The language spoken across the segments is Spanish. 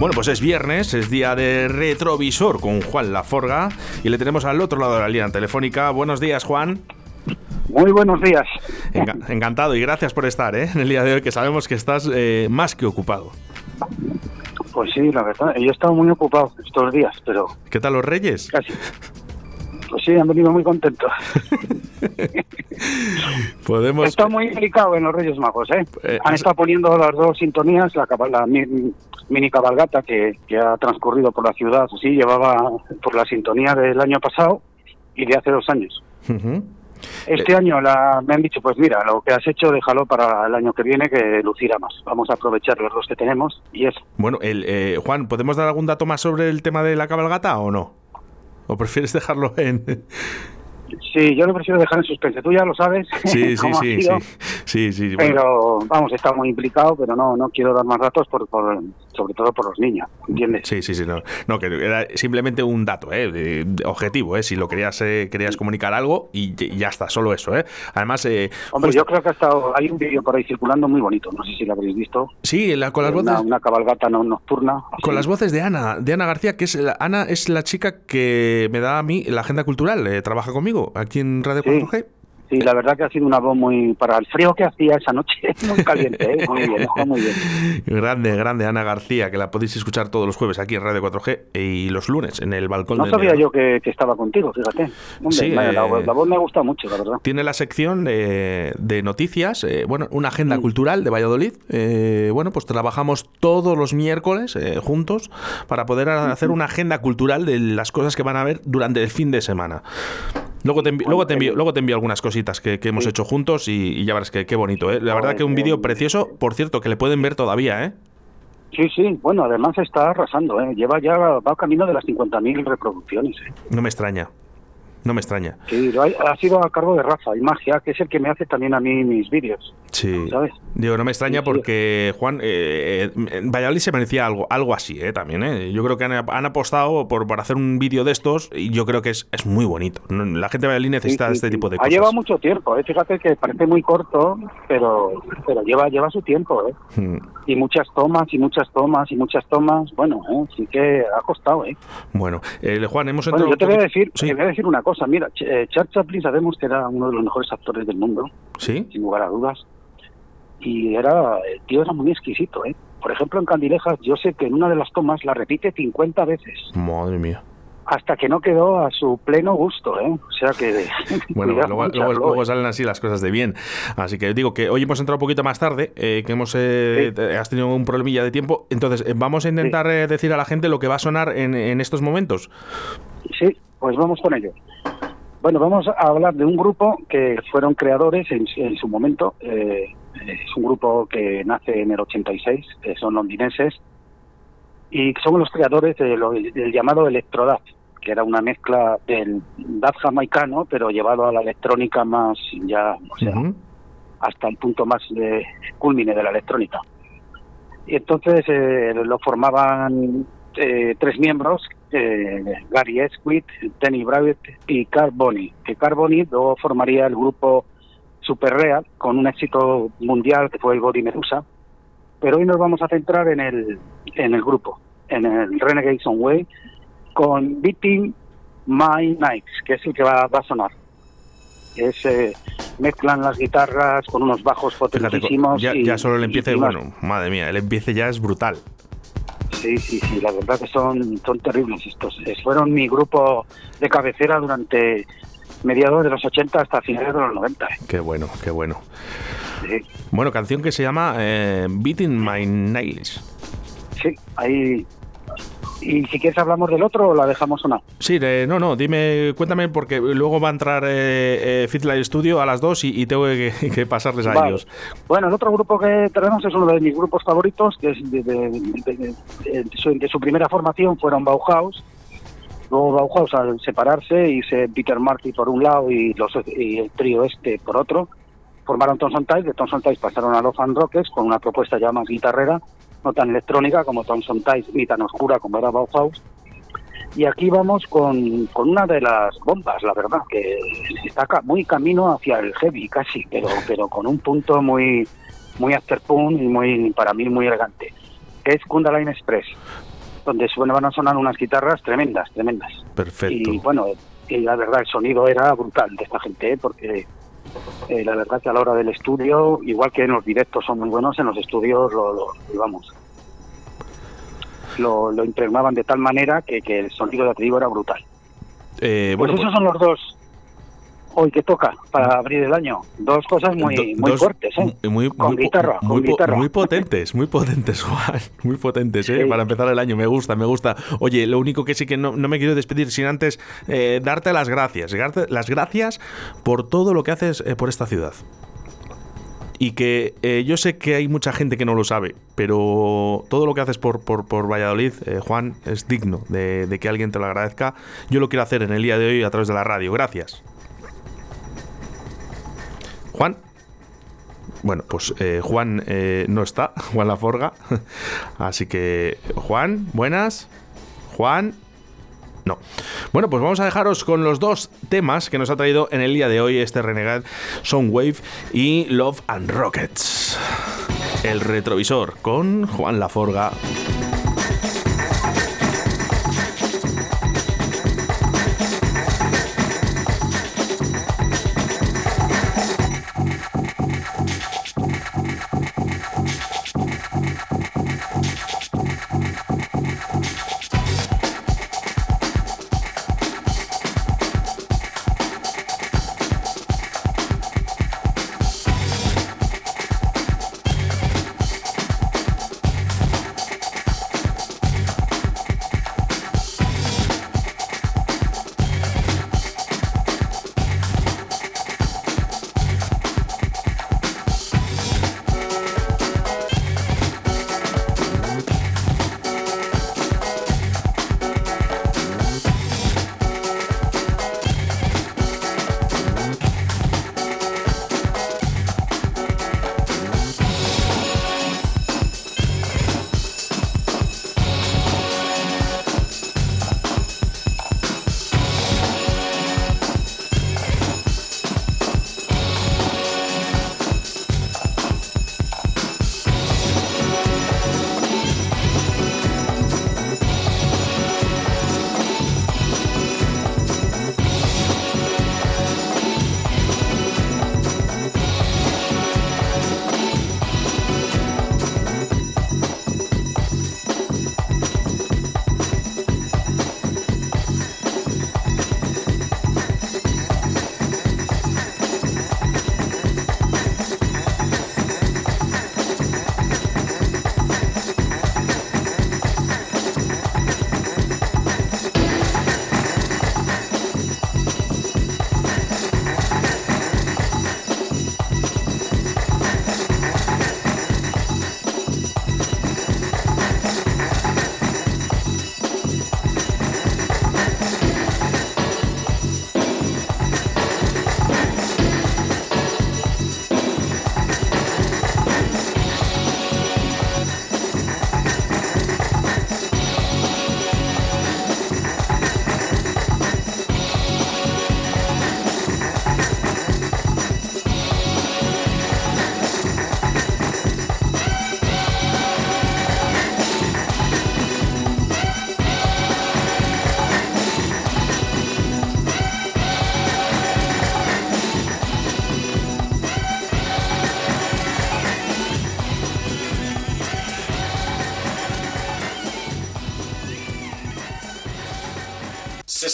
Bueno, pues es viernes, es día de retrovisor con Juan Laforga y le tenemos al otro lado de la línea telefónica. Buenos días, Juan. Muy buenos días. encantado y gracias por estar ¿eh? en el día de hoy, que sabemos que estás eh, más que ocupado. Pues sí, la verdad, yo he estado muy ocupado estos días, pero... ¿Qué tal los reyes? Casi. Pues sí, han venido muy contentos. Podemos... Está muy implicado en los Reyes Magos, ¿eh? eh han estado poniendo las dos sintonías, la, la mini cabalgata que, ha transcurrido por la ciudad, sí, llevaba por la sintonía del año pasado y de hace dos años. Este eh. año la, me han dicho, pues mira, lo que has hecho déjalo para el año que viene que lucirá más. Vamos a aprovechar los dos que tenemos y eso. Bueno, el, eh, Juan, ¿podemos dar algún dato más sobre el tema de la cabalgata o no? ¿O prefieres dejarlo en...? Sí, yo lo prefiero dejar en suspense. Tú ya lo sabes. Sí, sí, sí, sí, sí, Pero vamos, está muy implicado, pero no, no quiero dar más datos por, sobre todo por los niños, ¿entiendes? Sí, sí, sí. No, no que era simplemente un dato, ¿eh? objetivo, ¿eh? Si lo querías, eh, querías comunicar algo y, ya está, solo eso, ¿eh? Además, eh, hombre, yo creo que ha estado, hay un vídeo por ahí circulando muy bonito. No sé si lo habréis visto. Sí, la, con las voces. Una cabalgata nocturna. Con las voces de Ana, de Ana García, que es Ana es la chica que me da a mí la agenda cultural, trabaja conmigo aquí en Radio 4G. Sí, la verdad que ha sido una voz muy para el frío que hacía esa noche, muy caliente, ¿eh? muy bien, muy bien. Grande, grande Ana García, que la podéis escuchar todos los jueves aquí en Radio 4G y los lunes en el balcón. No sabía yo que, estaba contigo, fíjate. sí, la, la, eh, voz me gusta mucho, la verdad. Tiene la sección de, noticias, eh, bueno, una agenda mm. cultural de Valladolid. bueno, pues trabajamos todos los miércoles juntos para poder hacer una agenda cultural de las cosas que van a ver durante el fin de semana. Luego te, envío, luego, te envío, luego te envío algunas cositas que, hemos hecho juntos y, ya verás que qué bonito. ¿eh? La verdad que un vídeo precioso, por cierto, que le pueden ver todavía. ¿eh? Sí, sí, bueno, además está arrasando. ¿eh? Lleva ya, va camino de las 50.000 reproducciones. ¿eh? No me extraña. No me extraña. Sí, ha, sido a cargo de Rafa y Magia, que es el que me hace también a mí mis vídeos. Sí. ¿Sabes? Digo, no me extraña porque, Juan, eh, eh, Valladolid se merecía algo, algo así, eh, también. Eh. Yo creo que han, apostado por, por, hacer un vídeo de estos y yo creo que es, es muy bonito. La gente de Valladolid necesita este tipo de cosas. Ha llevado mucho tiempo, ¿eh? fíjate que parece muy corto, pero, pero lleva, lleva su tiempo. ¿eh? Hmm. Y muchas tomas, y muchas tomas, y muchas tomas. Bueno, ¿eh? sí que ha costado. ¿eh? Bueno, Juan, hemos entrado. yo te voy, a decir, te voy a decir una cosa Mira, eh, Charles Chaplin sabemos que era uno de los mejores actores del mundo, ¿Sí? sin lugar a dudas. Y era, el tío era muy exquisito, ¿eh? Por ejemplo, en Candilejas, yo sé que en una de las tomas la repite 50 veces. Madre mía hasta que no quedó a su pleno gusto, ¿eh? O sea que... bueno, luego, salen así las cosas de bien. Así que digo que hoy hemos entrado un poquito más tarde, eh, que hemos eh, has tenido un problemilla de tiempo. Entonces, eh, vamos a intentar decir a la gente lo que va a sonar en, en estos momentos. Sí, pues vamos con ello. Bueno, vamos a hablar de un grupo que fueron creadores en, su momento. Eh, es un grupo que nace en el 86, que son londinenses, y son los creadores del llamado Electrodad, que era una mezcla del dub jamaicano, pero llevado a la electrónica más, ya, o sea, hasta el punto más de culmine de la electrónica. Y entonces eh, lo formaban eh, tres miembros, eh, Gary Esquith, Danny Bravitt y Carl Bonny, que Carl Bonny luego formaría el grupo Super Real con un éxito mundial que fue el Body Medusa, pero hoy nos vamos a centrar en el, en el grupo, en el Renegade Way, con Beating My Nights, que es el que va, a sonar. Es, eh, mezclan las guitarras con unos bajos potentísimos. ya, ya, solo el empiece, bueno, madre mía, el empiece ya es brutal. Sí, sí, sí, la verdad que son, son terribles estos. Fueron mi grupo de cabecera durante mediados de los 80 hasta finales de los 90. ¿eh? Qué bueno, qué bueno. Bueno, canción que se llama eh, Beating My Nails. Sí, ahí y si quieres hablamos del otro o la dejamos no. Sí, no, no, dime, cuéntame porque luego va a entrar eh, eh Studio a las dos y, tengo que, pasarles a ellos. Bueno, el otro grupo que tenemos es uno de mis grupos favoritos, que es de, su, primera formación fueron Bauhaus. Luego Bauhaus al separarse se Peter Marty por un lado y, los, y el trío este por otro, formaron Thomson Tice, de Thomson Tice pasaron a Los Fan Rockets con una propuesta ya más guitarrera no tan electrónica como Thomson Tice ni tan oscura como era Bauhaus. Y aquí vamos con, con una de las bombas, la verdad, que está muy camino hacia el heavy casi, pero, pero con un punto muy, muy afterpunk y muy, para mí muy elegante, que es Kundalini Express, donde van a sonar unas guitarras tremendas, tremendas. Perfecto. Y bueno, y la verdad el sonido era brutal de esta gente, ¿eh? porque eh, la verdad que a la hora del estudio, igual que en los directos son muy buenos, en los estudios lo, lo vamos, lo, lo, impregnaban de tal manera que, que el sonido de trigo era brutal. Eh, pues esos pues son los dos hoy que toca para abrir el año. Dos cosas muy, muy fuertes, ¿eh? Muy, con guitarra, muy, Muy potentes, muy potentes, Juan. Muy potentes, ¿eh? Para empezar el año. Me gusta, me gusta. Oye, lo único que sí que no, no me quiero despedir sin antes eh, darte las gracias. Las gracias por todo lo que haces eh, por esta ciudad. Y que eh, yo sé que hay mucha gente que no lo sabe, pero todo lo que haces por, por, por Valladolid, Juan, es digno de, de que alguien te lo agradezca. Yo lo quiero hacer en el día de hoy a través de la radio. Gracias. Juan. Bueno, pues eh, Juan eh, no está, Juan Laforga. Así que, Juan, buenas. Juan. No. Bueno, pues vamos a dejaros con los dos temas que nos ha traído en el día de hoy este Renegade Soundwave y Love and Rockets. El retrovisor con Juan Laforga.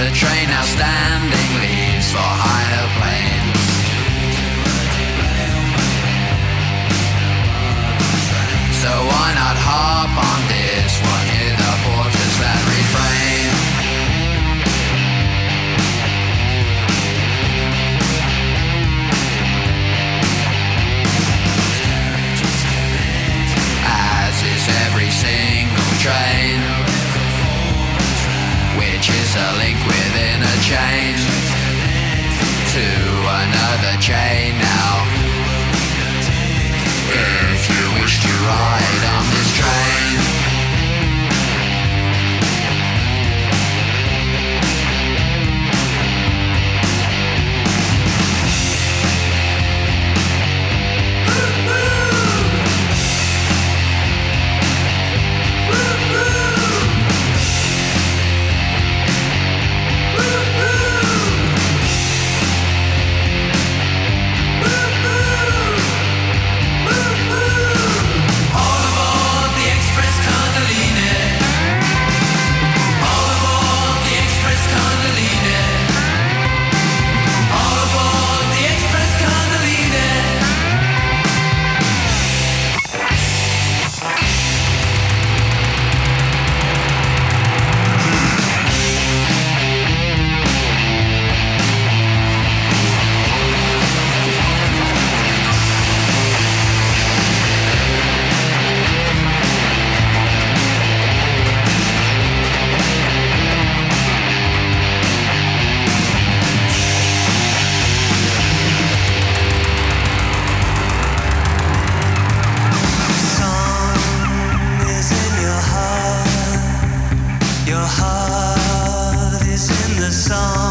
The train now standing leaves for higher planes. So why not hop on this one? Chain now. If you wish to ride. song.